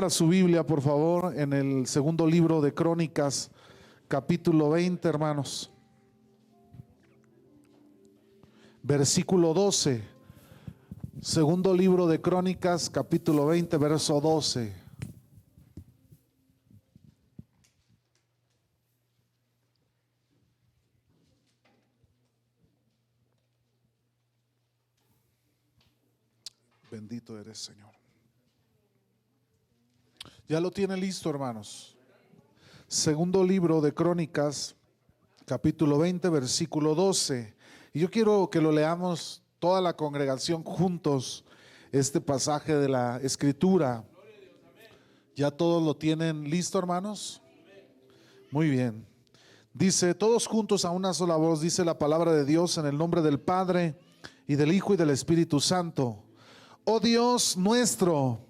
Abra su Biblia, por favor, en el segundo libro de Crónicas, capítulo 20, hermanos. Versículo 12. Segundo libro de Crónicas, capítulo 20, verso 12. Bendito eres, Señor. Ya lo tiene listo, hermanos. Segundo libro de Crónicas, capítulo 20, versículo 12. Y yo quiero que lo leamos toda la congregación juntos, este pasaje de la escritura. ¿Ya todos lo tienen listo, hermanos? Muy bien. Dice, todos juntos a una sola voz, dice la palabra de Dios en el nombre del Padre y del Hijo y del Espíritu Santo. Oh Dios nuestro,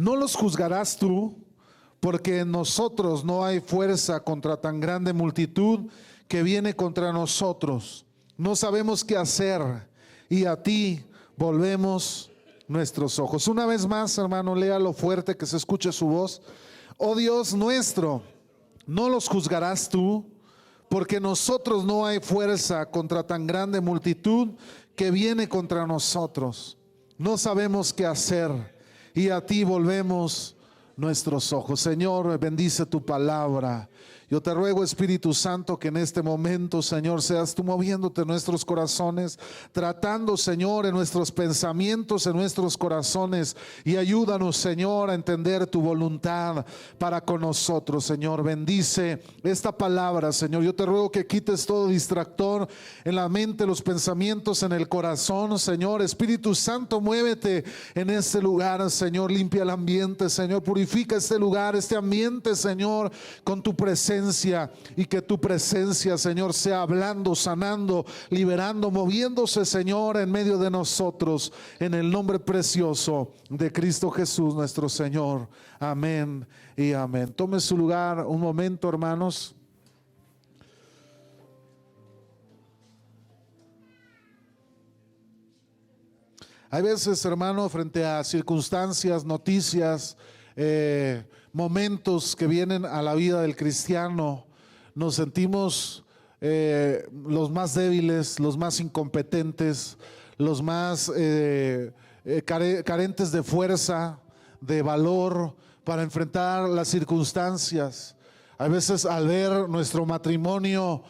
no los juzgarás tú, porque en nosotros no hay fuerza contra tan grande multitud que viene contra nosotros. No sabemos qué hacer y a ti volvemos nuestros ojos. Una vez más, hermano, lea lo fuerte que se escuche su voz. Oh Dios nuestro, no los juzgarás tú, porque nosotros no hay fuerza contra tan grande multitud que viene contra nosotros. No sabemos qué hacer y a ti volvemos nuestros ojos. Señor, bendice tu palabra. Yo te ruego, Espíritu Santo, que en este momento, Señor, seas tú moviéndote en nuestros corazones, tratando, Señor, en nuestros pensamientos, en nuestros corazones, y ayúdanos, Señor, a entender tu voluntad para con nosotros, Señor. Bendice esta palabra, Señor. Yo te ruego que quites todo distractor en la mente, los pensamientos, en el corazón, Señor. Espíritu Santo, muévete en este lugar, Señor. Limpia el ambiente, Señor. Purifica este lugar, este ambiente, Señor, con tu presencia y que tu presencia, Señor, sea hablando, sanando, liberando, moviéndose, Señor, en medio de nosotros, en el nombre precioso de Cristo Jesús, nuestro Señor. Amén y amén. Tome su lugar un momento, hermanos. Hay veces, hermano, frente a circunstancias, noticias, eh, momentos que vienen a la vida del cristiano, nos sentimos eh, los más débiles, los más incompetentes, los más eh, eh, carentes de fuerza, de valor para enfrentar las circunstancias. A veces al ver nuestro matrimonio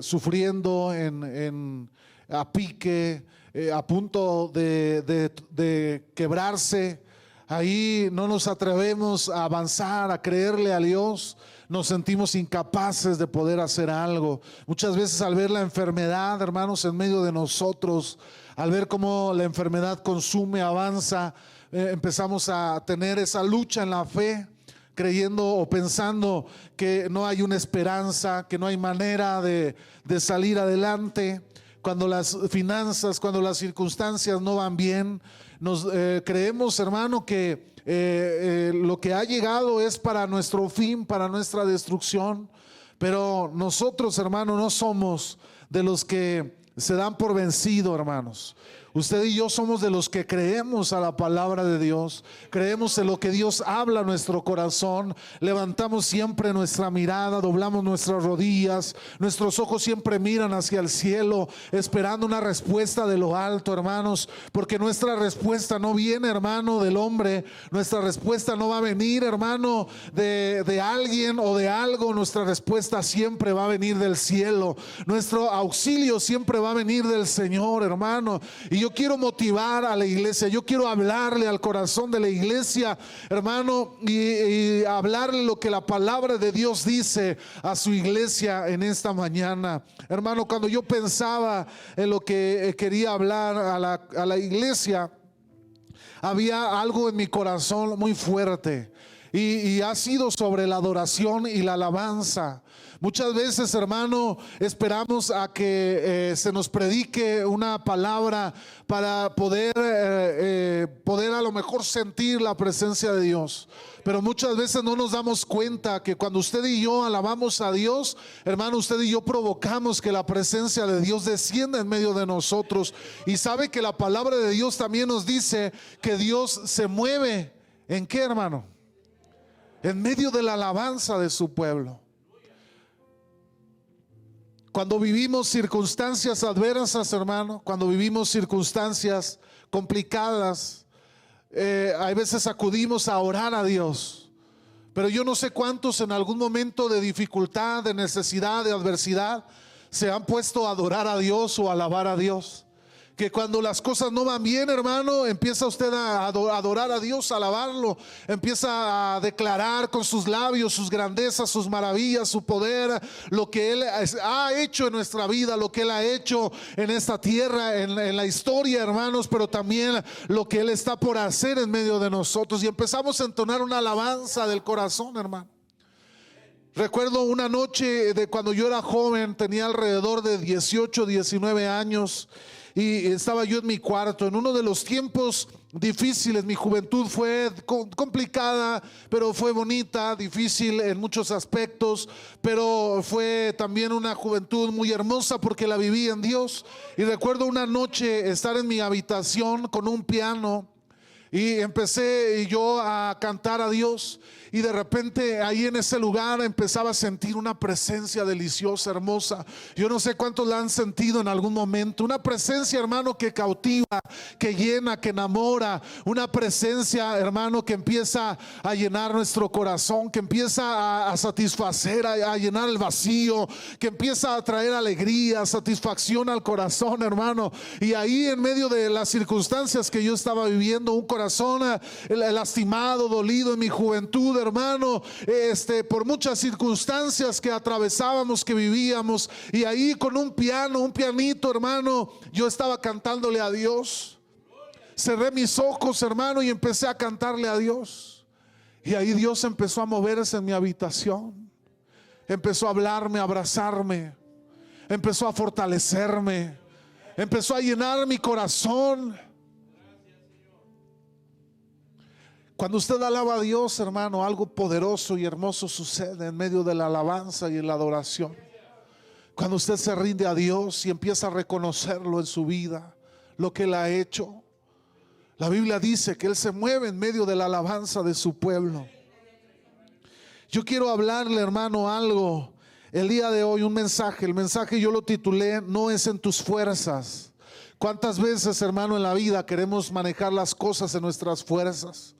sufriendo en, a pique, a punto de quebrarse, Ahí no nos atrevemos a avanzar, a creerle a Dios. Nos sentimos incapaces de poder hacer algo. Muchas veces al ver la enfermedad, hermanos, en medio de nosotros, al ver cómo la enfermedad consume, avanza, eh, empezamos a tener esa lucha en la fe creyendo o pensando que no hay una esperanza, que no hay manera de, de salir adelante cuando las finanzas, cuando las circunstancias no van bien, nos eh, creemos, hermano, que eh, eh, lo que ha llegado es para nuestro fin, para nuestra destrucción. Pero nosotros, hermano, no somos de los que se dan por vencido, hermanos. Usted y yo somos de los que creemos a la palabra de Dios, creemos en lo que Dios habla a nuestro corazón, levantamos siempre nuestra mirada, doblamos nuestras rodillas, nuestros ojos siempre miran hacia el cielo, esperando una respuesta de lo alto, hermanos, porque nuestra respuesta no viene, hermano, del hombre, nuestra respuesta no va a venir, hermano, de, de alguien o de algo, nuestra respuesta siempre va a venir del cielo, nuestro auxilio siempre va a venir del Señor, hermano. Y yo quiero motivar a la iglesia, yo quiero hablarle al corazón de la iglesia, hermano, y, hablarle lo que la palabra de Dios dice a su iglesia en esta mañana. Hermano, cuando yo pensaba en lo que eh, quería hablar a la, a la iglesia, había algo en mi corazón muy fuerte. Y, y, ha sido sobre la adoración y la alabanza. Muchas veces, hermano, esperamos a que eh, se nos predique una palabra para poder, eh, eh, poder a lo mejor sentir la presencia de Dios. Pero muchas veces no nos damos cuenta que cuando usted y yo alabamos a Dios, hermano, usted y yo provocamos que la presencia de Dios descienda en medio de nosotros. Y sabe que la palabra de Dios también nos dice que Dios se mueve ¿En qué, hermano? En medio de la alabanza de su pueblo. Cuando vivimos circunstancias adversas, hermano, cuando vivimos circunstancias complicadas, eh, hay veces acudimos a orar a Dios. Pero yo no sé cuántos en algún momento de dificultad, de necesidad, de adversidad, se han puesto a adorar a Dios o a alabar a Dios que cuando las cosas no van bien, hermano, empieza usted a adorar a Dios, a alabarlo, empieza a declarar con sus labios sus grandezas, sus maravillas, su poder, lo que Él ha hecho en nuestra vida, lo que Él ha hecho en esta tierra, en, la historia, hermanos, pero también lo que Él está por hacer en medio de nosotros. Y empezamos a entonar una alabanza del corazón, hermano. Recuerdo una noche de cuando yo era joven, tenía alrededor de 18, 19 años y estaba yo en mi cuarto, en uno de los tiempos difíciles. Mi juventud fue complicada, pero fue bonita, difícil en muchos aspectos, pero fue también una juventud muy hermosa porque la viví en Dios. Y recuerdo una noche estar en mi habitación con un piano y empecé yo a cantar a Dios y de repente ahí en ese lugar empezaba a sentir una presencia deliciosa, hermosa. Yo no sé cuántos la han sentido en algún momento. Una presencia, hermano, que cautiva, que llena, que enamora. Una presencia, hermano, que empieza a llenar nuestro corazón, que empieza a, satisfacer, a, llenar el vacío, que empieza a traer alegría, satisfacción al corazón, hermano. Y ahí en medio de las circunstancias que yo estaba viviendo, un corazón eh, lastimado, dolido en mi juventud, hermano, este, por muchas circunstancias que atravesábamos, que vivíamos, y ahí con un piano, un pianito, hermano, yo estaba cantándole a Dios. Cerré mis ojos, hermano, y empecé a cantarle a Dios. Y ahí Dios empezó a moverse en mi habitación. Empezó a hablarme, a abrazarme. Empezó a fortalecerme. Empezó a llenar mi corazón. Cuando usted alaba a Dios, hermano, algo poderoso y hermoso sucede en medio de la alabanza y en la adoración. Cuando usted se rinde a Dios y empieza a reconocerlo en su vida, lo que Él ha hecho. La Biblia dice que Él se mueve en medio de la alabanza de su pueblo. Yo quiero hablarle, hermano, algo. El día de hoy, un mensaje. El mensaje yo lo titulé, no es en tus fuerzas. ¿Cuántas veces, hermano, en la vida queremos manejar las cosas en nuestras fuerzas?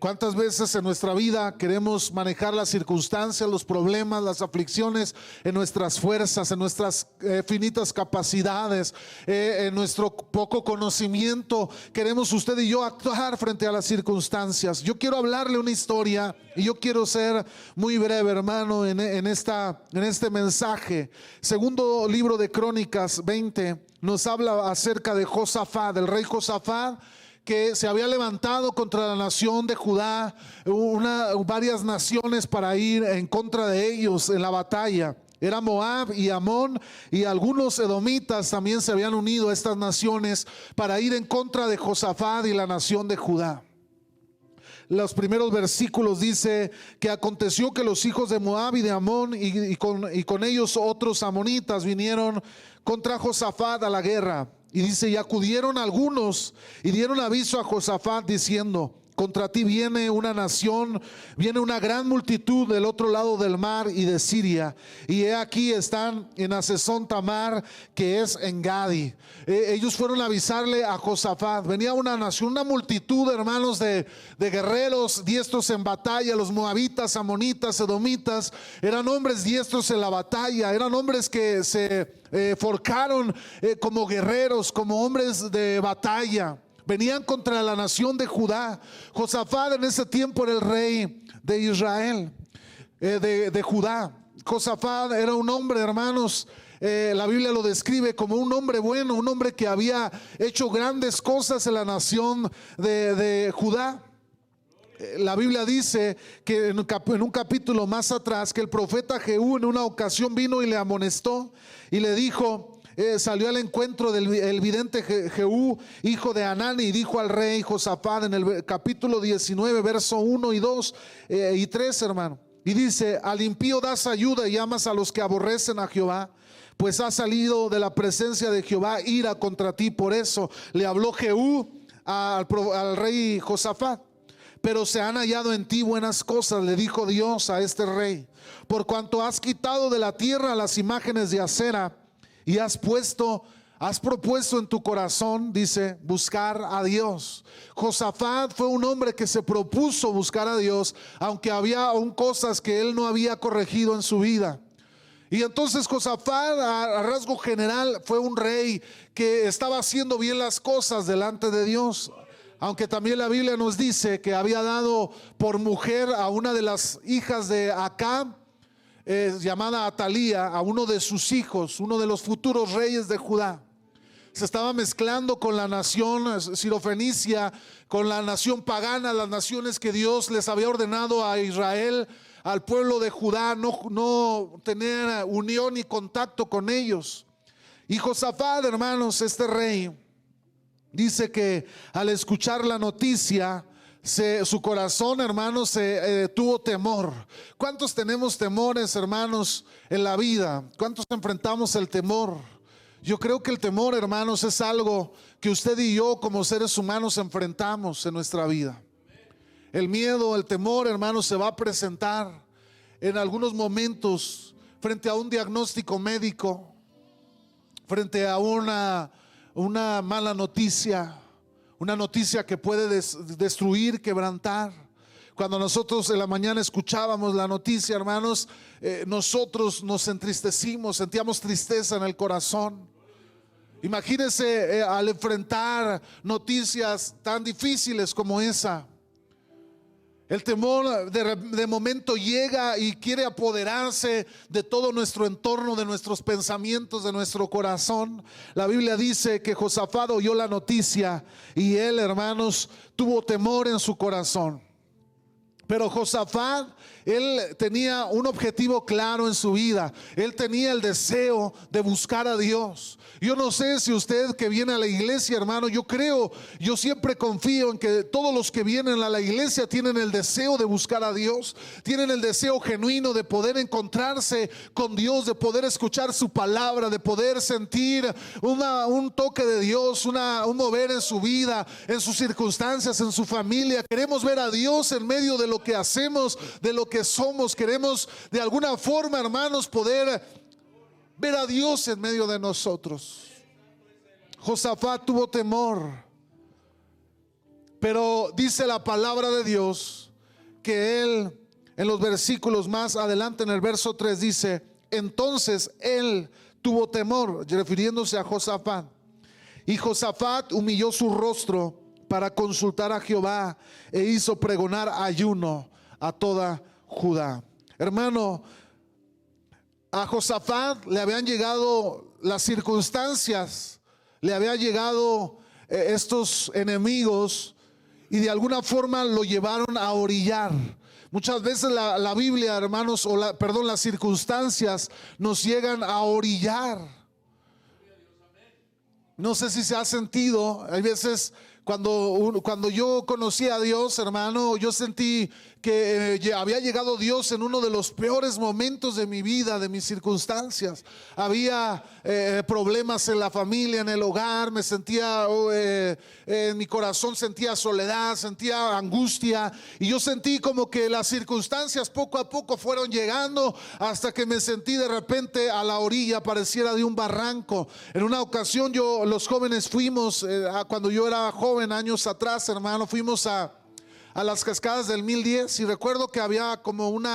¿Cuántas veces en nuestra vida queremos manejar las circunstancias, los problemas, las aflicciones en nuestras fuerzas, en nuestras eh, finitas capacidades, eh, en nuestro poco conocimiento? Queremos usted y yo actuar frente a las circunstancias. Yo quiero hablarle una historia y yo quiero ser muy breve, hermano, en, esta, en este mensaje. Segundo libro de Crónicas 20 nos habla acerca de Josafat, del rey Josafat que se había levantado contra la nación de Judá, una, varias naciones para ir en contra de ellos en la batalla. Era Moab y Amón y algunos edomitas también se habían unido a estas naciones para ir en contra de Josafat y la nación de Judá. Los primeros versículos dice que aconteció que los hijos de Moab y de Amón y, con, y con ellos otros amonitas vinieron contra Josafat a la guerra y dice, y acudieron algunos y dieron aviso a Josafat diciendo, contra ti viene una nación, viene una gran multitud del otro lado del mar y de Siria. Y he aquí están en Asesón Tamar, que es en Gadi. E, ellos fueron a avisarle a Josafat. Venía una nación, una multitud, hermanos, de, de guerreros diestros en batalla. Los moabitas, amonitas, edomitas, eran hombres diestros en la batalla. Eran hombres que se eh, forcaron eh, como guerreros, como hombres de batalla venían contra la nación de Judá. Josafat en ese tiempo era el rey de Israel, eh, de, Judá. Josafat era un hombre, hermanos, eh, la Biblia lo describe como un hombre bueno, un hombre que había hecho grandes cosas en la nación de, Judá. Eh, la Biblia dice que en un capítulo más atrás que el profeta Jehú en una ocasión vino y le amonestó y le dijo, eh, salió al encuentro del el vidente Jehú, hijo de Anani, y dijo al rey Josafat en el capítulo 19, verso 1 y 2 eh, y 3, hermano. Y dice, al impío das ayuda y amas a los que aborrecen a Jehová, pues ha salido de la presencia de Jehová ira contra ti. Por eso le habló Jehú al, al rey Josafat. pero se han hallado en ti buenas cosas, le dijo Dios a este rey, por cuanto has quitado de la tierra las imágenes de acera y has puesto, has propuesto en tu corazón, dice, buscar a Dios. Josafat fue un hombre que se propuso buscar a Dios, aunque había aún cosas que él no había corregido en su vida. Y entonces Josafat, a rasgo general, fue un rey que estaba haciendo bien las cosas delante de Dios. Aunque también la Biblia nos dice que había dado por mujer a una de las hijas de Acá, llamada Atalía, a uno de sus hijos, uno de los futuros reyes de Judá. Se estaba mezclando con la nación sirofenicia, con la nación pagana, las naciones que Dios les había ordenado a Israel, al pueblo de Judá, no, no tener unión ni contacto con ellos. Y Josafat, hermanos, este rey, Dice que al escuchar la noticia, su corazón, hermanos, se, eh, tuvo temor. ¿Cuántos tenemos temores, hermanos, en la vida? ¿Cuántos enfrentamos el temor? Yo creo que el temor, hermanos, es algo que usted y yo como seres humanos enfrentamos en nuestra vida. El miedo, el temor, hermanos, se va a presentar en algunos momentos frente a un diagnóstico médico, frente a una una mala noticia, una noticia que puede destruir, quebrantar. Cuando nosotros en la mañana escuchábamos la noticia, hermanos, eh, nosotros nos entristecimos, sentíamos tristeza en el corazón. Imagínense eh, al enfrentar noticias tan difíciles como esa. El temor de, momento llega y quiere apoderarse de todo nuestro entorno, de nuestros pensamientos, de nuestro corazón. La Biblia dice que Josafat oyó la noticia y él, hermanos, tuvo temor en su corazón. Pero Josafat, él tenía un objetivo claro en su vida. Él tenía el deseo de buscar a Dios. Yo no sé si usted que viene a la iglesia, hermano, yo creo, yo siempre confío en que todos los que vienen a la iglesia tienen el deseo de buscar a Dios, tienen el deseo genuino de poder encontrarse con Dios, de poder escuchar su palabra, de poder sentir un toque de Dios, un mover en su vida, en sus circunstancias, en su familia. Queremos ver a Dios en medio de lo que hacemos, de lo que somos. Queremos de alguna forma, hermanos, poder ver a Dios en medio de nosotros. Josafat tuvo temor, pero dice la palabra de Dios que él, en los versículos más adelante, en el verso 3 dice, entonces él tuvo temor, refiriéndose a Josafat. Y Josafat humilló su rostro para consultar a Jehová e hizo pregonar ayuno a toda Judá. Hermano, a Josafat le habían llegado las circunstancias, le habían llegado eh, estos enemigos y de alguna forma lo llevaron a orillar. Muchas veces la, Biblia, hermanos, o la, perdón, las circunstancias nos llegan a orillar. No sé si se ha sentido, hay veces cuando, cuando yo conocí a Dios, hermano, yo sentí que eh, había llegado Dios en uno de los peores momentos de mi vida, de mis circunstancias. Había eh, problemas en la familia, en el hogar, me sentía, oh, eh, en mi corazón sentía soledad, sentía angustia y yo sentí como que las circunstancias poco a poco fueron llegando hasta que me sentí de repente a la orilla, pareciera de un barranco. En una ocasión yo, los jóvenes fuimos, cuando yo era joven, años atrás, hermano, fuimos a a las cascadas del 1010 y recuerdo que había como un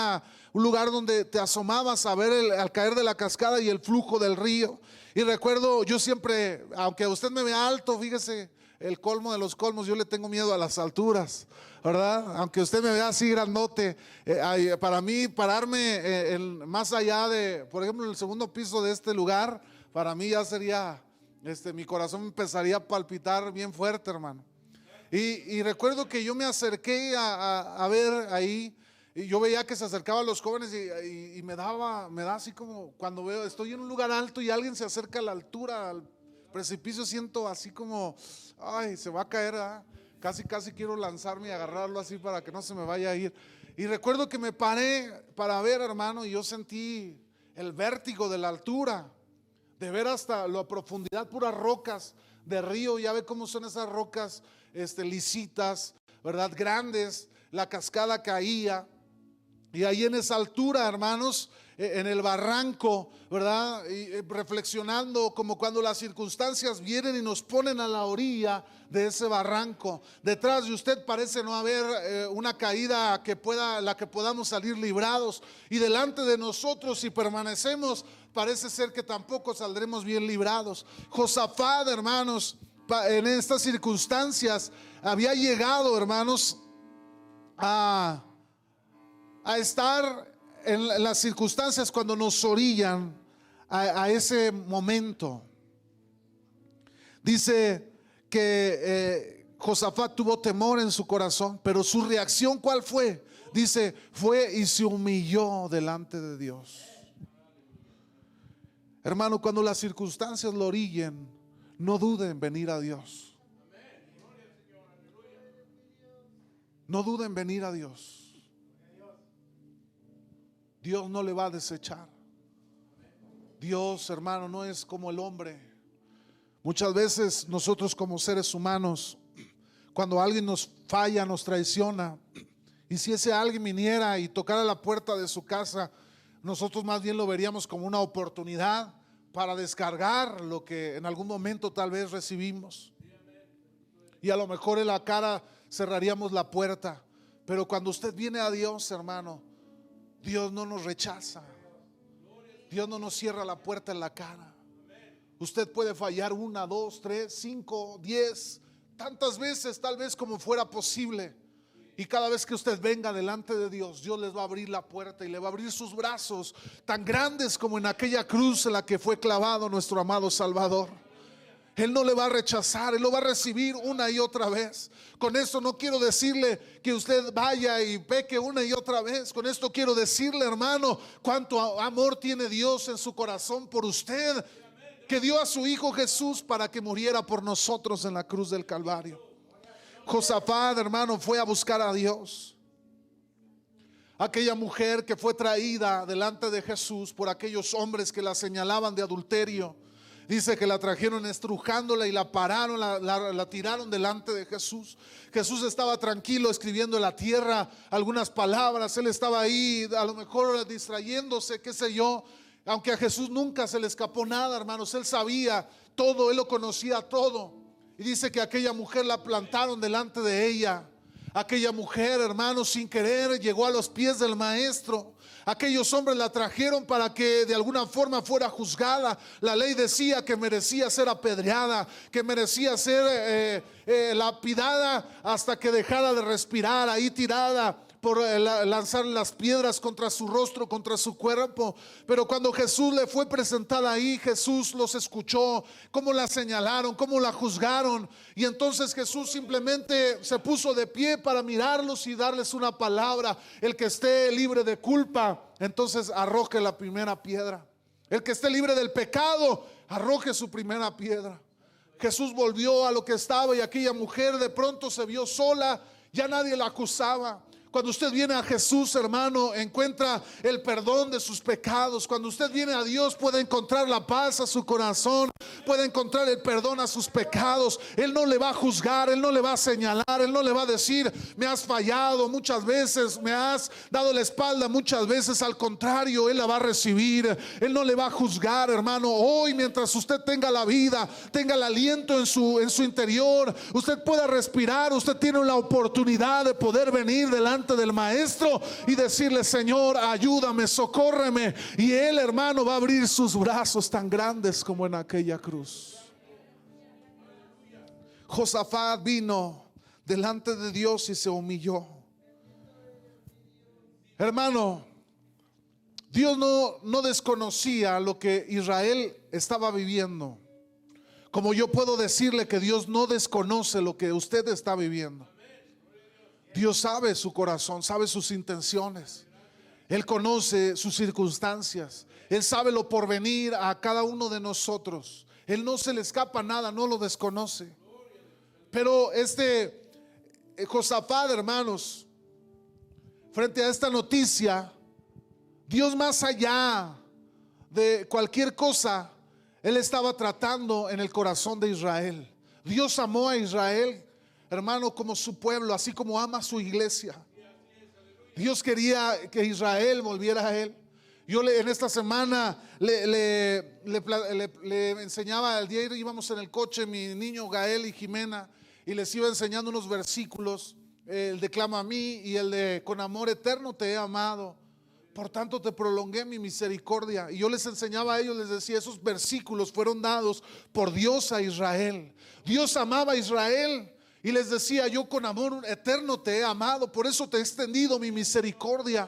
lugar donde te asomabas a ver el, al caer de la cascada y el flujo del río. Y recuerdo, yo siempre, aunque usted me vea alto, fíjese, el colmo de los colmos, yo le tengo miedo a las alturas, ¿verdad? Aunque usted me vea así grandote, eh, para mí pararme eh, más allá de, por ejemplo, en el segundo piso de este lugar, para mí ya sería, este, mi corazón empezaría a palpitar bien fuerte, hermano. Y, recuerdo que yo me acerqué a, ver ahí y yo veía que se acercaban los jóvenes y, me daba, me da así como cuando veo, estoy en un lugar alto y alguien se acerca a la altura, al precipicio, siento así como, ay, se va a caer, casi, casi quiero lanzarme y agarrarlo así para que no se me vaya a ir. Y recuerdo que me paré para ver, hermano, y yo sentí el vértigo de la altura, de ver hasta la profundidad, puras rocas de río, ya ve cómo son esas rocas este, lisitas, ¿verdad? Grandes. la cascada caía. Y ahí en esa altura, hermanos, eh, en el barranco, ¿verdad? Y eh, reflexionando como cuando las circunstancias vienen y nos ponen a la orilla de ese barranco. Detrás de usted parece no haber eh, una caída que pueda, la que podamos salir librados. Y delante de nosotros, si permanecemos, parece ser que tampoco saldremos bien librados. Josafat, hermanos, en estas circunstancias había llegado, hermanos, a, a estar en las circunstancias cuando nos orillan a, ese momento. Dice que eh, Josafat tuvo temor en su corazón, pero su reacción ¿cuál fue? Dice, fue y se humilló delante de Dios. Hermano, cuando las circunstancias lo orillen, no duden en venir a Dios. No duden en venir a Dios. Dios no le va a desechar. Dios, hermano, no es como el hombre. Muchas veces nosotros como seres humanos, cuando alguien nos falla, nos traiciona, y si ese alguien viniera y tocara la puerta de su casa, nosotros más bien lo veríamos como una oportunidad para descargar lo que en algún momento tal vez recibimos. Y a lo mejor en la cara cerraríamos la puerta. Pero cuando usted viene a Dios, hermano, Dios no nos rechaza. Dios no nos cierra la puerta en la cara. Usted puede fallar una, dos, tres, cinco, diez, tantas veces tal vez como fuera posible. Y cada vez que usted venga delante de Dios, Dios les va a abrir la puerta y le va a abrir sus brazos tan grandes como en aquella cruz en la que fue clavado nuestro amado Salvador. Él no le va a rechazar, Él lo va a recibir una y otra vez. Con esto no quiero decirle que usted vaya y peque una y otra vez. Con esto quiero decirle, hermano, cuánto amor tiene Dios en su corazón por usted, que dio a su Hijo Jesús para que muriera por nosotros en la cruz del Calvario. Josafat, hermano, fue a buscar a Dios. Aquella mujer que fue traída delante de Jesús por aquellos hombres que la señalaban de adulterio Dice que la trajeron estrujándola y la pararon, la, tiraron delante de Jesús. Jesús estaba tranquilo escribiendo en la tierra algunas palabras. Él estaba ahí, a lo mejor distrayéndose, qué sé yo. Aunque a Jesús nunca se le escapó nada, hermanos. Él sabía todo, él lo conocía todo. Y dice que aquella mujer la plantaron delante de ella. Aquella mujer, hermanos, sin querer, llegó a los pies del maestro. Aquellos hombres la trajeron para que de alguna forma fuera juzgada. La ley decía que merecía ser apedreada, que merecía ser eh, eh, lapidada hasta que dejara de respirar, ahí tirada por eh, lanzar las piedras contra su rostro, contra su cuerpo. Pero cuando Jesús le fue presentada ahí, Jesús los escuchó, cómo la señalaron, cómo la juzgaron. Y entonces Jesús simplemente se puso de pie para mirarlos y darles una palabra. El que esté libre de culpa, entonces arroje la primera piedra. El que esté libre del pecado, arroje su primera piedra. Jesús volvió a lo que estaba y aquella mujer de pronto se vio sola, ya nadie la acusaba. Cuando usted viene a Jesús, hermano, encuentra el perdón de sus pecados. Cuando usted viene a Dios, puede encontrar la paz a su corazón, puede encontrar el perdón a sus pecados. Él no le va a juzgar, Él no le va a señalar, Él no le va a decir, me has fallado muchas veces, me has dado la espalda muchas veces. Al contrario, Él la va a recibir. Él no le va a juzgar, hermano. Hoy, mientras usted tenga la vida, tenga el aliento en su, en su interior, usted pueda respirar, usted tiene la oportunidad de poder venir delante del maestro y decirle, Señor, ayúdame, socórreme. Y él, hermano, va a abrir sus brazos tan grandes como en aquella cruz. Josafat vino delante de Dios y se humilló. Hermano, Dios no, no desconocía lo que Israel estaba viviendo. Como yo puedo decirle que Dios no desconoce lo que usted está viviendo. Dios sabe su corazón, sabe sus intenciones. Él conoce sus circunstancias. Él sabe lo por venir a cada uno de nosotros. Él no se le escapa nada, no lo desconoce. Pero este eh, Josafat, hermanos, frente a esta noticia, Dios más allá de cualquier cosa, Él estaba tratando en el corazón de Israel. Dios amó a Israel hermano, como su pueblo, así como ama su iglesia. Dios quería que Israel volviera a Él. Yo en esta semana le, enseñaba, el día íbamos en el coche, mi niño Gael y Jimena, y les iba enseñando unos versículos, el de clama a mí y el de con amor eterno te he amado. Por tanto te prolongué mi misericordia. Y yo les enseñaba a ellos, les decía, esos versículos fueron dados por Dios a Israel. Dios amaba a Israel y les decía, yo con amor eterno te he amado, por eso te he extendido mi misericordia.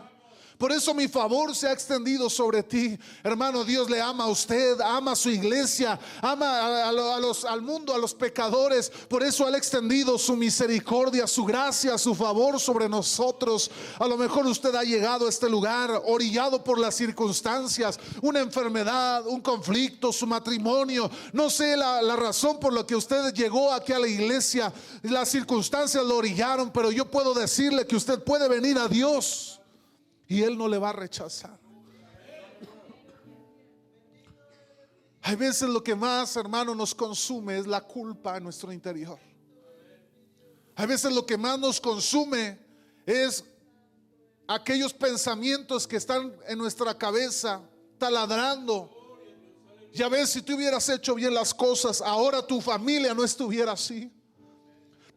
Por eso mi favor se ha extendido sobre ti. Hermano, Dios le ama a usted, ama a su iglesia, ama a, los, al mundo, a los pecadores. Por eso ha extendido su misericordia, su gracia, su favor sobre nosotros. A lo mejor usted ha llegado a este lugar orillado por las circunstancias, una enfermedad, un conflicto, su matrimonio. No sé la, la razón por la que usted llegó aquí a la iglesia. Las circunstancias lo orillaron, pero yo puedo decirle que usted puede venir a Dios y Él no le va a rechazar. Hay veces lo que más, hermano, nos consume es la culpa en nuestro interior. Hay veces lo que más nos consume es aquellos pensamientos que están en nuestra cabeza taladrando. Ya ves, si tú hubieras hecho bien las cosas, ahora tu familia no estuviera así.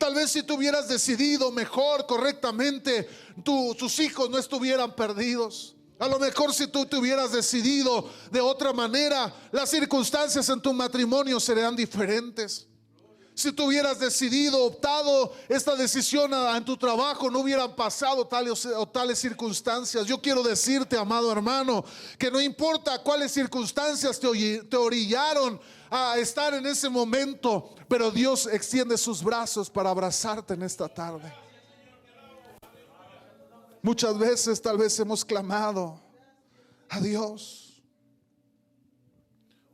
Tal vez si tú hubieras decidido mejor, correctamente, tus hijos no estuvieran perdidos. A lo mejor si tú te hubieras decidido de otra manera, las circunstancias en tu matrimonio serían diferentes. Si tú hubieras decidido, optado esta decisión en tu trabajo, no hubieran pasado tales o tales circunstancias. Yo quiero decirte, amado hermano, que no importa cuáles circunstancias te, te orillaron a estar en ese momento, pero Dios extiende sus brazos para abrazarte en esta tarde. Muchas veces tal vez hemos clamado a Dios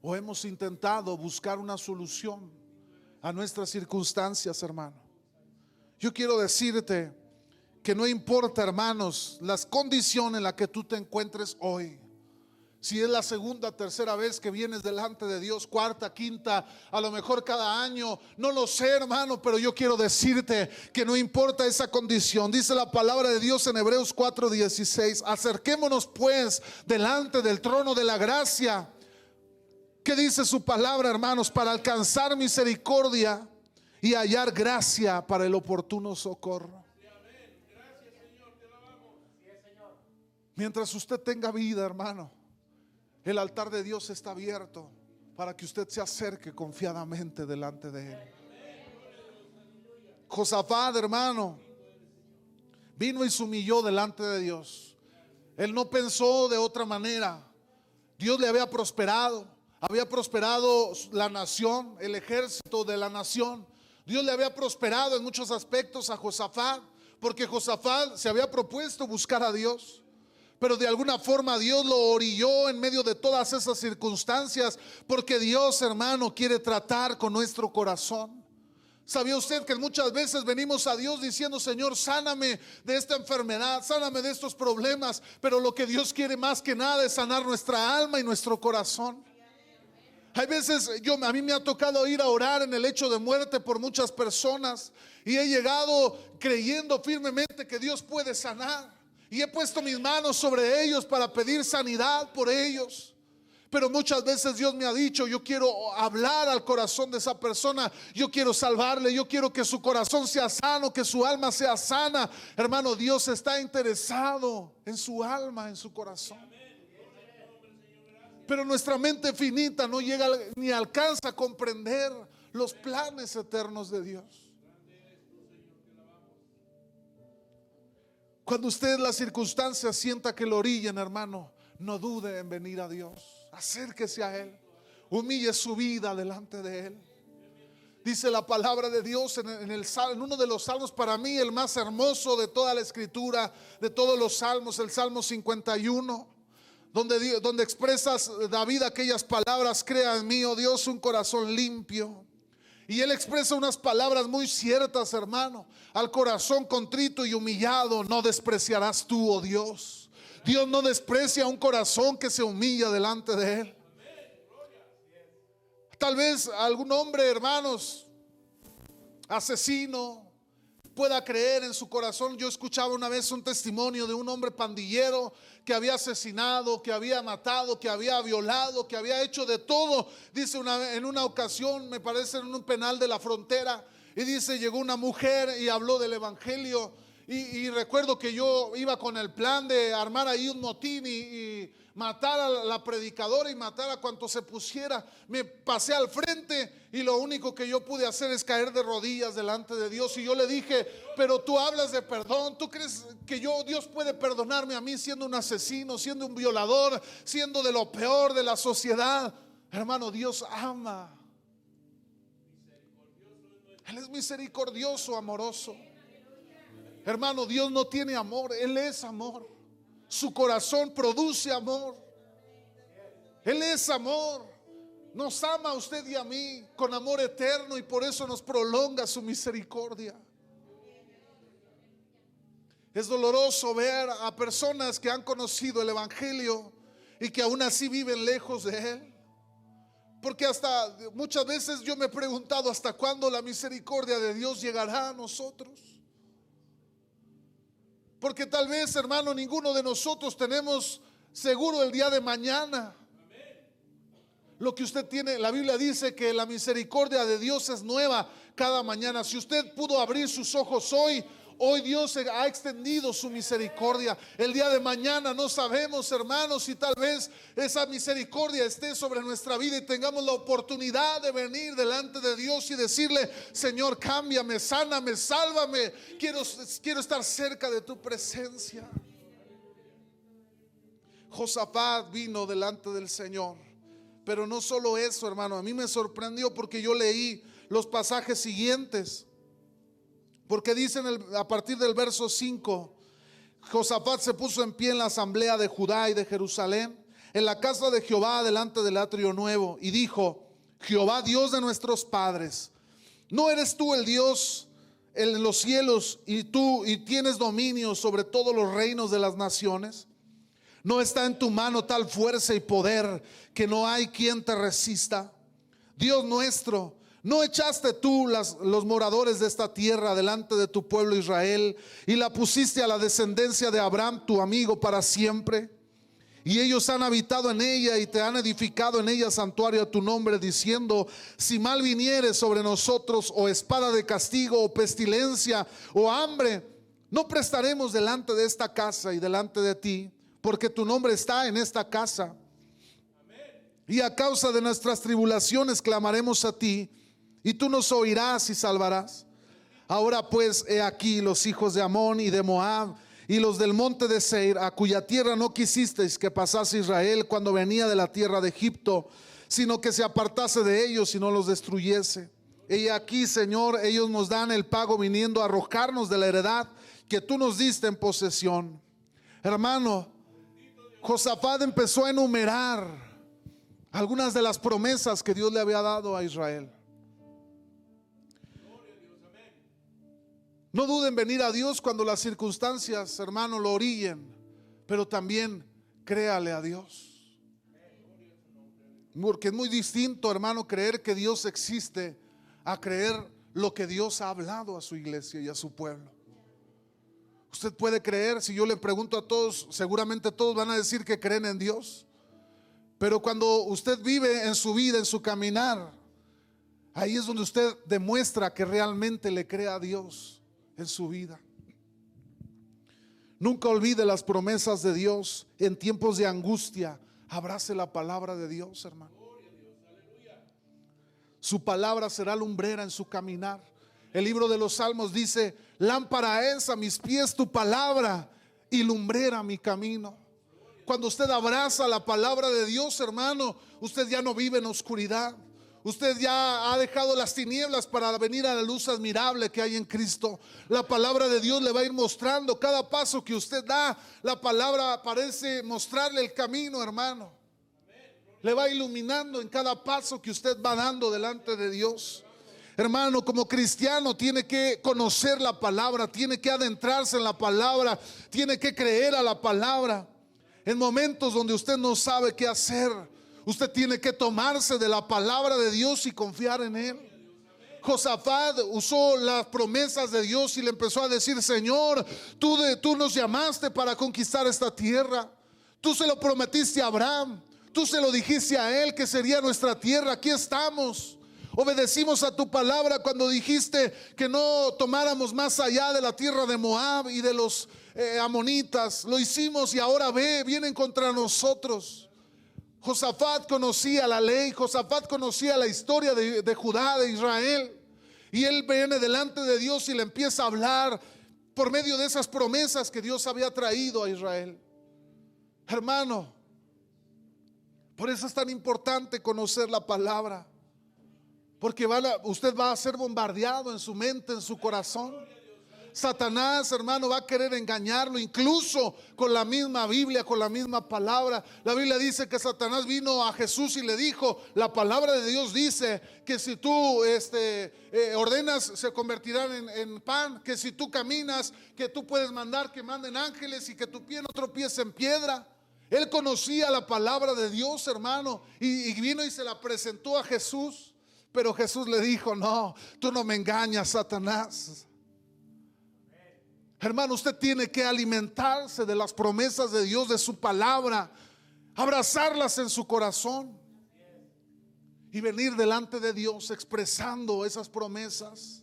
o hemos intentado buscar una solución a nuestras circunstancias, hermano. Yo quiero decirte que no importa, hermanos, las condiciones en las que tú te encuentres hoy. Si es la segunda, tercera vez que vienes delante de Dios, cuarta, quinta, a lo mejor cada año, no lo sé hermano, pero yo quiero decirte que no importa esa condición. Dice la palabra de Dios en Hebreos 4:16, acerquémonos pues delante del trono de la gracia. ¿Qué dice su palabra, hermanos? Para alcanzar misericordia y hallar gracia para el oportuno socorro. Mientras usted tenga vida, hermano, el altar de Dios está abierto para que usted se acerque confiadamente delante de Él. Josafat, hermano, vino y se humilló delante de Dios. Él no pensó de otra manera. Dios le había prosperado, había prosperado la nación, el ejército de la nación. Dios le había prosperado en muchos aspectos a Josafat, porque Josafat se había propuesto buscar a Dios pero de alguna forma Dios lo orilló en medio de todas esas circunstancias, porque Dios, hermano, quiere tratar con nuestro corazón. ¿Sabía usted que muchas veces venimos a Dios diciendo, Señor, sáname de esta enfermedad, sáname de estos problemas, pero lo que Dios quiere más que nada es sanar nuestra alma y nuestro corazón? Hay veces yo a mí me ha tocado ir a orar en el hecho de muerte por muchas personas y he llegado creyendo firmemente que Dios puede sanar. Y he puesto mis manos sobre ellos para pedir sanidad por ellos. Pero muchas veces Dios me ha dicho, yo quiero hablar al corazón de esa persona, yo quiero salvarle, yo quiero que su corazón sea sano, que su alma sea sana. Hermano, Dios está interesado en su alma, en su corazón. Pero nuestra mente finita no llega ni alcanza a comprender los planes eternos de Dios. Cuando usted las circunstancias sienta que lo orillan, hermano, no dude en venir a Dios. Acérquese a Él. Humille su vida delante de Él. Dice la palabra de Dios en, el, en uno de los salmos, para mí el más hermoso de toda la escritura, de todos los salmos, el Salmo 51, donde, donde expresas David aquellas palabras, crea en mí, oh Dios, un corazón limpio y él expresa unas palabras muy ciertas, hermano. Al corazón contrito y humillado no despreciarás tú, oh Dios. Dios no desprecia a un corazón que se humilla delante de él. Tal vez algún hombre, hermanos, asesino, pueda creer en su corazón. Yo escuchaba una vez un testimonio de un hombre pandillero que había asesinado, que había matado, que había violado, que había hecho de todo. Dice una, en una ocasión, me parece en un penal de la frontera, y dice, llegó una mujer y habló del Evangelio. Y, recuerdo que yo iba con el plan de armar ahí un motín y matar a la predicadora y matar a cuanto se pusiera. Me pasé al frente y lo único que yo pude hacer es caer de rodillas delante de Dios. Y yo le dije, pero tú hablas de perdón, ¿tú crees que yo, Dios puede perdonarme a mí siendo un asesino, siendo un violador, siendo de lo peor de la sociedad? Hermano, Dios ama. Él es misericordioso, amoroso. Hermano, Dios no tiene amor, Él es amor. Su corazón produce amor. Él es amor. Nos ama a usted y a mí con amor eterno y por eso nos prolonga su misericordia. Es doloroso ver a personas que han conocido el Evangelio y que aún así viven lejos de Él. Porque hasta muchas veces yo me he preguntado hasta cuándo la misericordia de Dios llegará a nosotros. Porque tal vez, hermano, ninguno de nosotros tenemos seguro el día de mañana. Lo que usted tiene, la Biblia dice que la misericordia de Dios es nueva cada mañana. Si usted pudo abrir sus ojos hoy, Hoy Dios ha extendido su misericordia. El día de mañana no sabemos, hermanos, si tal vez esa misericordia esté sobre nuestra vida y tengamos la oportunidad de venir delante de Dios y decirle, Señor, cámbiame, sáname, sálvame. Quiero, quiero estar cerca de tu presencia. Josafat vino delante del Señor. Pero no solo eso, hermano, a mí me sorprendió porque yo leí los pasajes siguientes. Porque dicen a partir del verso 5, Josafat se puso en pie en la asamblea de Judá y de Jerusalén, en la casa de Jehová delante del atrio nuevo, y dijo, Jehová Dios de nuestros padres, ¿no eres tú el Dios en los cielos y tú y tienes dominio sobre todos los reinos de las naciones? ¿No está en tu mano tal fuerza y poder que no hay quien te resista? Dios nuestro, ¿No echaste tú los moradores de esta tierra delante de tu pueblo Israel y la pusiste a la descendencia de Abraham, tu amigo, para siempre? Y ellos han habitado en ella y te han edificado en ella santuario a tu nombre, diciendo, si mal viniere sobre nosotros, o espada de castigo, o pestilencia, o hambre, no prestaremos delante de esta casa y delante de ti, porque tu nombre está en esta casa. Y a causa de nuestras tribulaciones clamaremos a ti y tú nos oirás y salvarás. Ahora pues, he aquí los hijos de Amón y de Moab y los del monte de Seir, a cuya tierra no quisisteis que pasase Israel cuando venía de la tierra de Egipto, sino que se apartase de ellos y no los destruyese. Y aquí, Señor, ellos nos dan el pago viniendo a arrojarnos de la heredad que tú nos diste en posesión. Hermano, Josafat empezó a enumerar algunas de las promesas que Dios le había dado a Israel. No duden en venir a Dios cuando las circunstancias, hermano, lo orillen, pero también créale a Dios. Porque es muy distinto, hermano, creer que Dios existe a creer lo que Dios ha hablado a su iglesia y a su pueblo. Usted puede creer, si yo le pregunto a todos, seguramente todos van a decir que creen en Dios. Pero cuando usted vive en su vida, en su caminar, ahí es donde usted demuestra que realmente le cree a Dios en su vida. Nunca olvide las promesas de Dios en tiempos de angustia. Abrace la palabra de Dios, hermano. Su palabra será lumbrera en su caminar. El libro de los Salmos dice, lámpara es a mis pies tu palabra y lumbrera mi camino. Cuando usted abraza la palabra de Dios, hermano, usted ya no vive en oscuridad. Usted ya ha dejado las tinieblas para venir a la luz admirable que hay en Cristo. La palabra de Dios le va a ir mostrando cada paso que usted da. La palabra parece mostrarle el camino, hermano. Le va iluminando en cada paso que usted va dando delante de Dios. Hermano, como cristiano tiene que conocer la palabra, tiene que adentrarse en la palabra, tiene que creer a la palabra. En momentos donde usted no sabe qué hacer, Usted tiene que tomarse de la palabra de Dios y confiar en Él. Josafat usó las promesas de Dios y le empezó a decir, Señor, tú, de, tú nos llamaste para conquistar esta tierra. Tú se lo prometiste a Abraham. Tú se lo dijiste a él que sería nuestra tierra. Aquí estamos. Obedecimos a tu palabra cuando dijiste que no tomáramos más allá de la tierra de Moab y de los eh, amonitas. Lo hicimos y ahora ve, vienen contra nosotros. Josafat conocía la ley, Josafat conocía la historia de, Judá, de Israel. Y él viene delante de Dios y le empieza a hablar por medio de esas promesas que Dios había traído a Israel. Hermano, por eso es tan importante conocer la palabra. Porque usted va a ser bombardeado en su mente, en su corazón. Satanás, hermano, va a querer engañarlo, incluso con la misma Biblia, con la misma palabra. La Biblia dice que Satanás vino a Jesús y le dijo, la palabra de Dios dice que si tú este, eh, ordenas, se convertirán en, en, pan, que si tú caminas, que tú puedes mandar que manden ángeles y que tu pie no tropiece en piedra. Él conocía la palabra de Dios, hermano, y, vino y se la presentó a Jesús. Pero Jesús le dijo, no, tú no me engañas, Satanás. Hermano, usted tiene que alimentarse de las promesas de Dios, de su palabra, abrazarlas en su corazón y venir delante de Dios expresando esas promesas.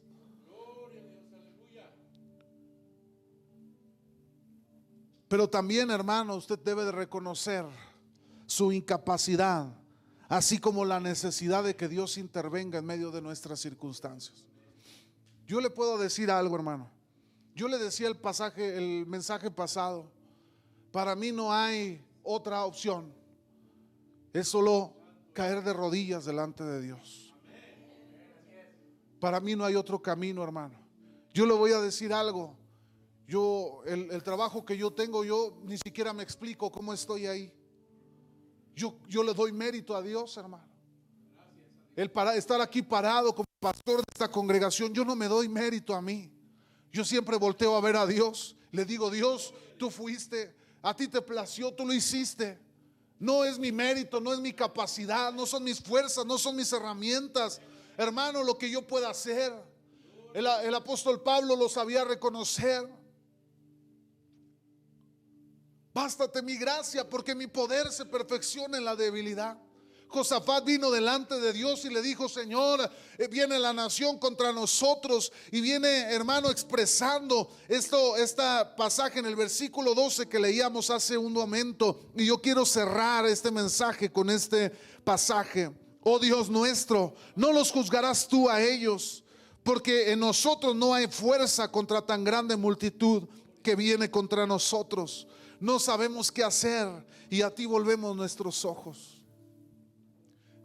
Pero también, hermano, usted debe de reconocer su incapacidad, así como la necesidad de que Dios intervenga en medio de nuestras circunstancias. Yo le puedo decir algo, hermano. Yo le decía el pasaje, el mensaje pasado. Para mí no hay otra opción. Es solo caer de rodillas delante de Dios. Para mí no hay otro camino, hermano. Yo le voy a decir algo. Yo, el, trabajo que yo tengo, yo ni siquiera me explico cómo estoy ahí. Yo, yo le doy mérito a Dios, hermano. El para estar aquí parado como pastor de esta congregación, yo no me doy mérito a mí. Yo siempre volteo a ver a Dios. Le digo, Dios, tú fuiste, a ti te plació, tú lo hiciste. No es mi mérito, no es mi capacidad, no son mis fuerzas, no son mis herramientas. Hermano, lo que yo pueda hacer. El, el apóstol Pablo lo sabía reconocer. Bástate mi gracia porque mi poder se perfecciona en la debilidad. Josafat vino delante de Dios y le dijo, Señor, eh, viene la nación contra nosotros y viene, hermano, expresando esto, esta pasaje en el versículo 12 que leíamos hace un momento. Y yo quiero cerrar este mensaje con este pasaje. Oh Dios nuestro, no los juzgarás tú a ellos, porque en nosotros no hay fuerza contra tan grande multitud que viene contra nosotros no sabemos qué hacer y a ti volvemos nuestros ojos.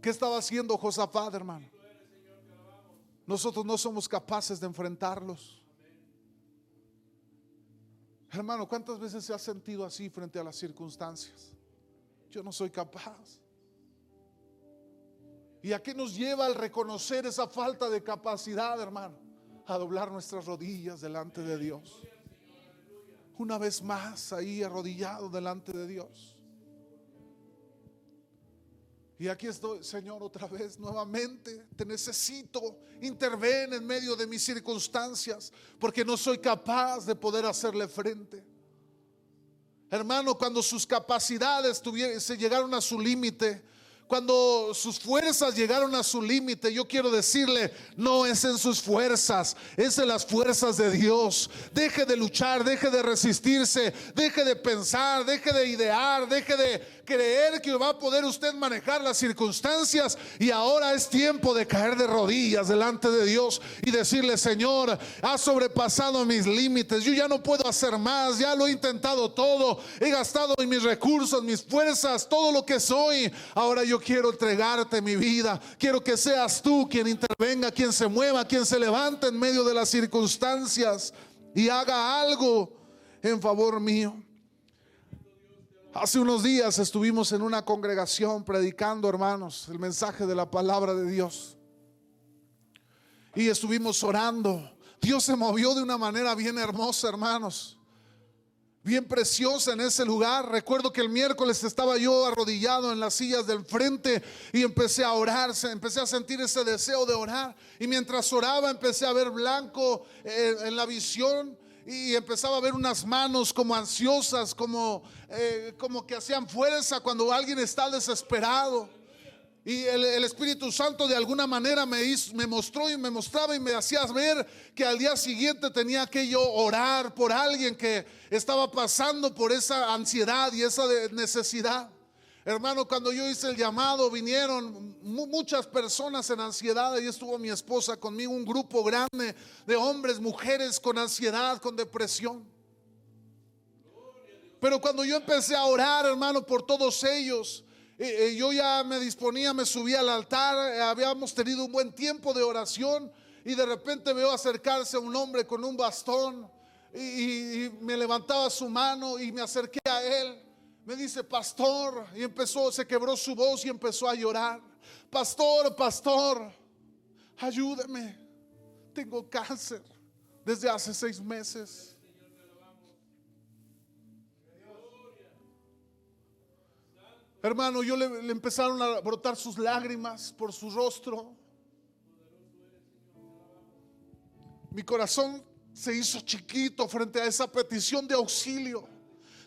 ¿Qué estaba haciendo Josafat, hermano? Nosotros no somos capaces de enfrentarlos. Hermano, ¿cuántas veces se ha sentido así frente a las circunstancias? Yo no soy capaz. ¿Y a qué nos lleva el reconocer esa falta de capacidad, hermano? A doblar nuestras rodillas delante de Dios una vez más ahí arrodillado delante de Dios. Y aquí estoy, Señor, otra vez, nuevamente. Te necesito. Interven en medio de mis circunstancias, porque no soy capaz de poder hacerle frente. Hermano, cuando sus capacidades se llegaron a su límite, cuando sus fuerzas llegaron a su límite, yo quiero decirle, no es en sus fuerzas, es en las fuerzas de Dios. Deje de luchar, deje de resistirse, deje de pensar, deje de idear, deje de creer que va a poder usted manejar las circunstancias y ahora es tiempo de caer de rodillas delante de Dios y decirle, Señor, ha sobrepasado mis límites, yo ya no puedo hacer más, ya lo he intentado todo, he gastado mis recursos, mis fuerzas, todo lo que soy, ahora yo quiero entregarte mi vida, quiero que seas tú quien intervenga, quien se mueva, quien se levante en medio de las circunstancias y haga algo en favor mío. Hace unos días estuvimos en una congregación predicando, hermanos, el mensaje de la palabra de Dios. Y estuvimos orando. Dios se movió de una manera bien hermosa, hermanos. bien preciosa en ese lugar. Recuerdo que el miércoles estaba yo arrodillado en las sillas del frente y empecé a orar, empecé a sentir ese deseo de orar. Y mientras oraba empecé a ver blanco eh, en la visión y empezaba a ver unas manos como ansiosas, como, eh, como que hacían fuerza cuando alguien está desesperado. Y el, Espíritu Santo de alguna manera me, me mostró y me mostraba y me hacía ver que al día siguiente tenía que yo orar por alguien que estaba pasando por esa ansiedad y esa necesidad. Hermano, cuando yo hice el llamado, vinieron muchas personas en ansiedad. Ahí estuvo mi esposa conmigo, un grupo grande de hombres, mujeres con ansiedad, con depresión. Pero cuando yo empecé a orar, hermano, por todos ellos, yo ya me disponía, me subí al altar, habíamos tenido un buen tiempo de oración y de repente veo acercarse a un hombre con un bastón y, me levantaba su mano y me acerqué a él. Me dice, pastor, y empezó, se quebró su voz y empezó a llorar. Pastor, pastor, ayúdeme. Tengo cáncer desde hace seis meses. Hermano, yo le, empezaron a brotar sus lágrimas por su rostro. Mi corazón se hizo chiquito frente a esa petición de auxilio.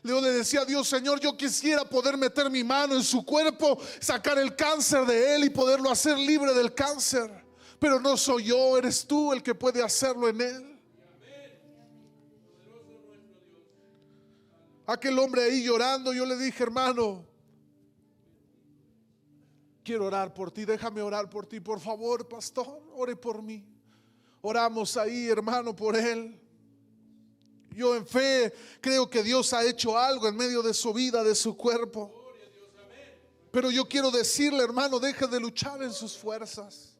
Leo le decía a Dios, Señor, yo quisiera poder meter mi mano en su cuerpo, sacar el cáncer de él y poderlo hacer libre del cáncer. Pero no soy yo, eres tú el que puede hacerlo en él. Aquel hombre ahí llorando, yo le dije, hermano, quiero orar por ti, déjame orar por ti, por favor, pastor, ore por mí. Oramos ahí, hermano, por él. Yo en fe creo que Dios ha hecho algo en medio de su vida, de su cuerpo. Pero yo quiero decirle, hermano, deje de luchar en sus fuerzas.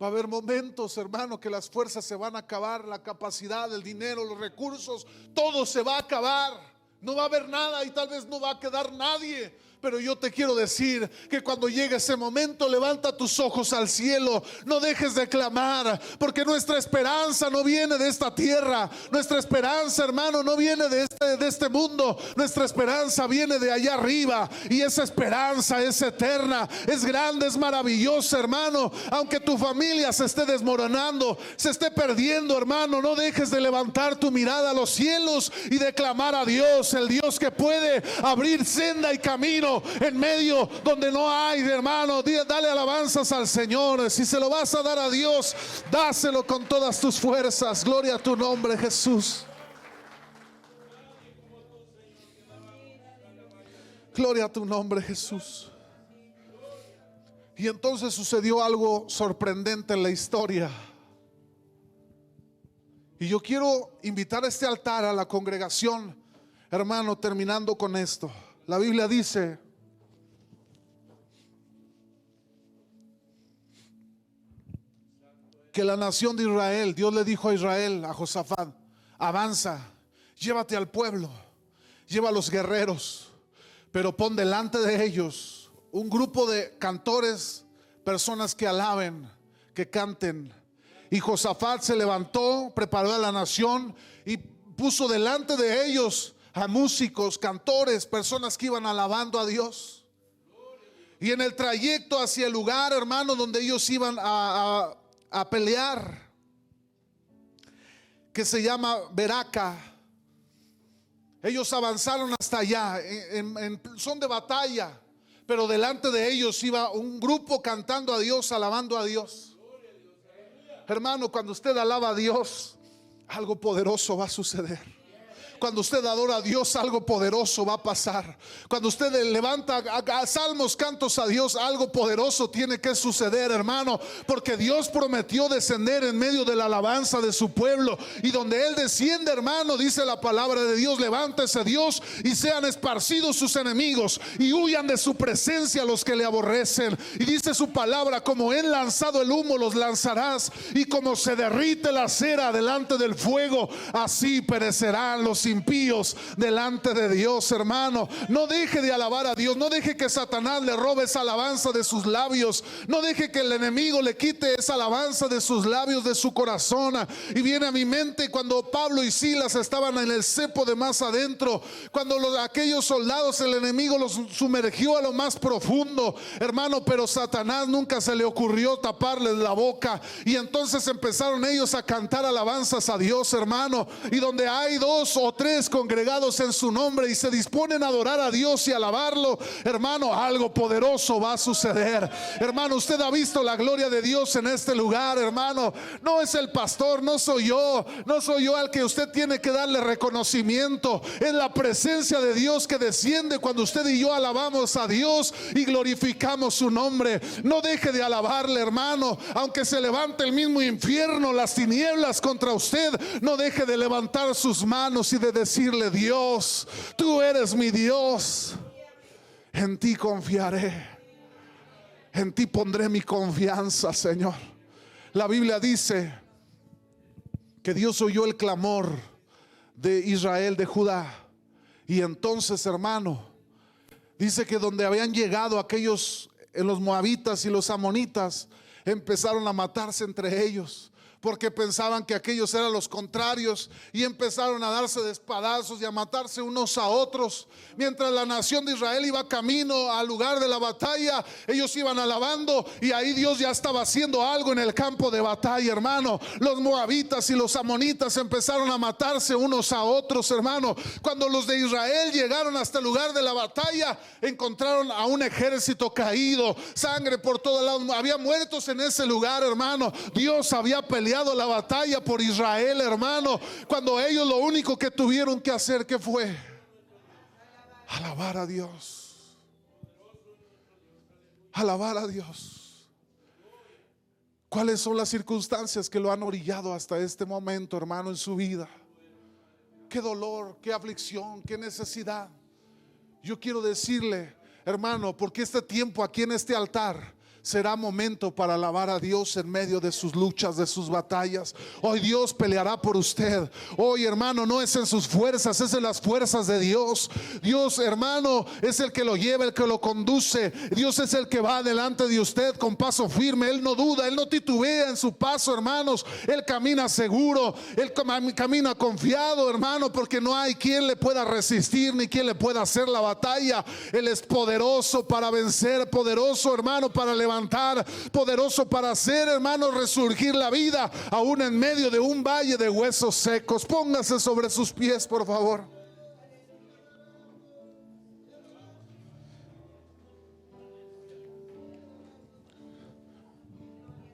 Va a haber momentos, hermano, que las fuerzas se van a acabar, la capacidad, el dinero, los recursos, todo se va a acabar. No va a haber nada y tal vez no va a quedar nadie. Pero yo te quiero decir que cuando llegue ese momento, levanta tus ojos al cielo, no dejes de clamar, porque nuestra esperanza no viene de esta tierra, nuestra esperanza, hermano, no viene de este, de este mundo, nuestra esperanza viene de allá arriba, y esa esperanza es eterna, es grande, es maravillosa, hermano, aunque tu familia se esté desmoronando, se esté perdiendo, hermano, no dejes de levantar tu mirada a los cielos y de clamar a Dios, el Dios que puede abrir senda y camino en medio donde no hay, hermano. Dale alabanzas al Señor. Si se lo vas a dar a Dios, dáselo con todas tus fuerzas. Gloria a tu nombre, Jesús. Gloria a tu nombre, Jesús. Y entonces sucedió algo sorprendente en la historia. Y yo quiero invitar a este altar a la congregación, hermano, terminando con esto. La Biblia dice que la nación de Israel, Dios le dijo a Israel, a Josafat, avanza, llévate al pueblo, lleva a los guerreros, pero pon delante de ellos un grupo de cantores, personas que alaben, que canten. Y Josafat se levantó, preparó a la nación y puso delante de ellos a músicos, cantores, personas que iban alabando a Dios. Y en el trayecto hacia el lugar, hermano, donde ellos iban a, pelear, que se llama Veraca, ellos avanzaron hasta allá, en, son de batalla, pero delante de ellos iba un grupo cantando a Dios, alabando a Dios. Hermano, cuando usted alaba a Dios, algo poderoso va a suceder. Cuando usted adora a Dios, algo poderoso va a pasar. Cuando usted levanta salmos, cantos a Dios, algo poderoso tiene que suceder, hermano. Porque Dios prometió descender en medio de la alabanza de su pueblo. Y donde Él desciende, hermano, dice la palabra de Dios, levántese Dios y sean esparcidos sus enemigos y huyan de su presencia los que le aborrecen. Y dice su palabra, como Él lanzado el humo, los lanzarás. Y como se derrite la cera delante del fuego, así perecerán los impíos delante de Dios, hermano. No deje de alabar a Dios, no deje que Satanás le robe esa alabanza de sus labios, no deje que el enemigo le quite esa alabanza de sus labios, de su corazón. Y viene a mi mente cuando Pablo y Silas estaban en el cepo de más adentro, cuando los, aquellos soldados, el enemigo los sumergió a lo más profundo, hermano, pero Satanás nunca se le ocurrió taparles la boca. Y entonces empezaron ellos a cantar alabanzas a Dios, hermano. Y donde hay dos o tres congregados en su nombre y se disponen a adorar a Dios y alabarlo, hermano, algo poderoso va a suceder. Hermano, usted ha visto la gloria de Dios en este lugar, hermano. No es el pastor, no soy yo, no soy yo al que usted tiene que darle reconocimiento. Es la presencia de Dios que desciende cuando usted y yo alabamos a Dios y glorificamos su nombre. No deje de alabarle, hermano, aunque se levante el mismo infierno, las tinieblas contra usted, no deje de levantar sus manos y de decirle, Dios, tú eres mi Dios. En ti confiaré. En ti pondré mi confianza, Señor. La Biblia dice que Dios oyó el clamor de Israel, de Judá. Y entonces, hermano, dice que donde habían llegado aquellos, eh, los moabitas y los amonitas, empezaron a matarse entre ellos porque pensaban que aquellos eran los contrarios y empezaron a darse de espadazos y a matarse unos a otros. Mientras la nación de Israel iba camino al lugar de la batalla, ellos iban alabando y ahí Dios ya estaba haciendo algo en el campo de batalla, hermano. Los moabitas y los amonitas empezaron a matarse unos a otros, hermano. Cuando los de Israel llegaron hasta el lugar de la batalla, encontraron a un ejército caído, sangre por todos lados. Había muertos en ese lugar, hermano. Dios había peleado la batalla por Israel, hermano, cuando ellos lo único que tuvieron que hacer, que fue? Alabar a Dios. Alabar a Dios. ¿Cuáles son las circunstancias que lo han orillado hasta este momento, hermano, en su vida? Qué dolor, qué aflicción, qué necesidad. Yo quiero decirle, hermano, porque este tiempo aquí en este altar será momento para alabar a Dios en medio de sus luchas, de sus batallas. Hoy Dios peleará por usted. Hoy, hermano, no es en sus fuerzas, es en las fuerzas de Dios. Dios, hermano, es el que lo lleva, el que lo conduce. Dios es el que va delante de usted con paso firme. Él no duda, él no titubea en su paso, hermanos. Él camina seguro, él camina confiado, hermano, porque no hay quien le pueda resistir ni quien le pueda hacer la batalla. Él es poderoso para vencer, poderoso, hermano, para levantar poderoso para hacer, hermano, resurgir la vida, aún en medio de un valle de huesos secos. Póngase sobre sus pies, por favor.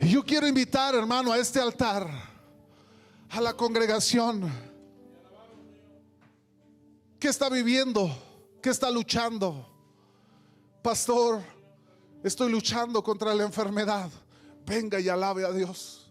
Y yo quiero invitar, hermano, a este altar, a la congregación que está viviendo, que está luchando. Pastor, Estoy luchando contra la enfermedad. Venga y alabe a Dios.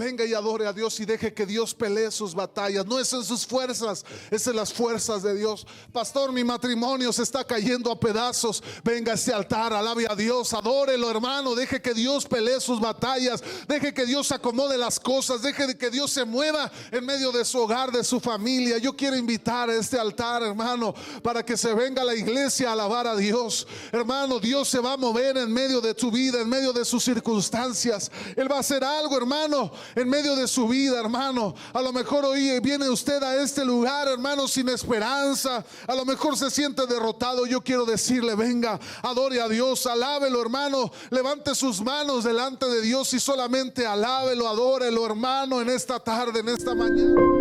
Venga y adore a Dios y deje que Dios pelee sus batallas. No es en sus fuerzas, es en las fuerzas de Dios. Pastor, mi matrimonio se está cayendo a pedazos. Venga a este altar, alabe a Dios, adórelo, hermano. Deje que Dios pelee sus batallas. Deje que Dios acomode las cosas. Deje que Dios se mueva en medio de su hogar, de su familia. Yo quiero invitar a este altar, hermano, para que se venga a la iglesia a alabar a Dios. Hermano, Dios se va a mover en medio de tu vida, en medio de sus circunstancias. Él va a hacer algo, hermano en medio de su vida, hermano. A lo mejor hoy viene usted a este lugar, hermano, sin esperanza. A lo mejor se siente derrotado. Yo quiero decirle, venga, adore a Dios, alábelo, hermano. Levante sus manos delante de Dios y solamente alábelo, adórelo, hermano, en esta tarde, en esta mañana.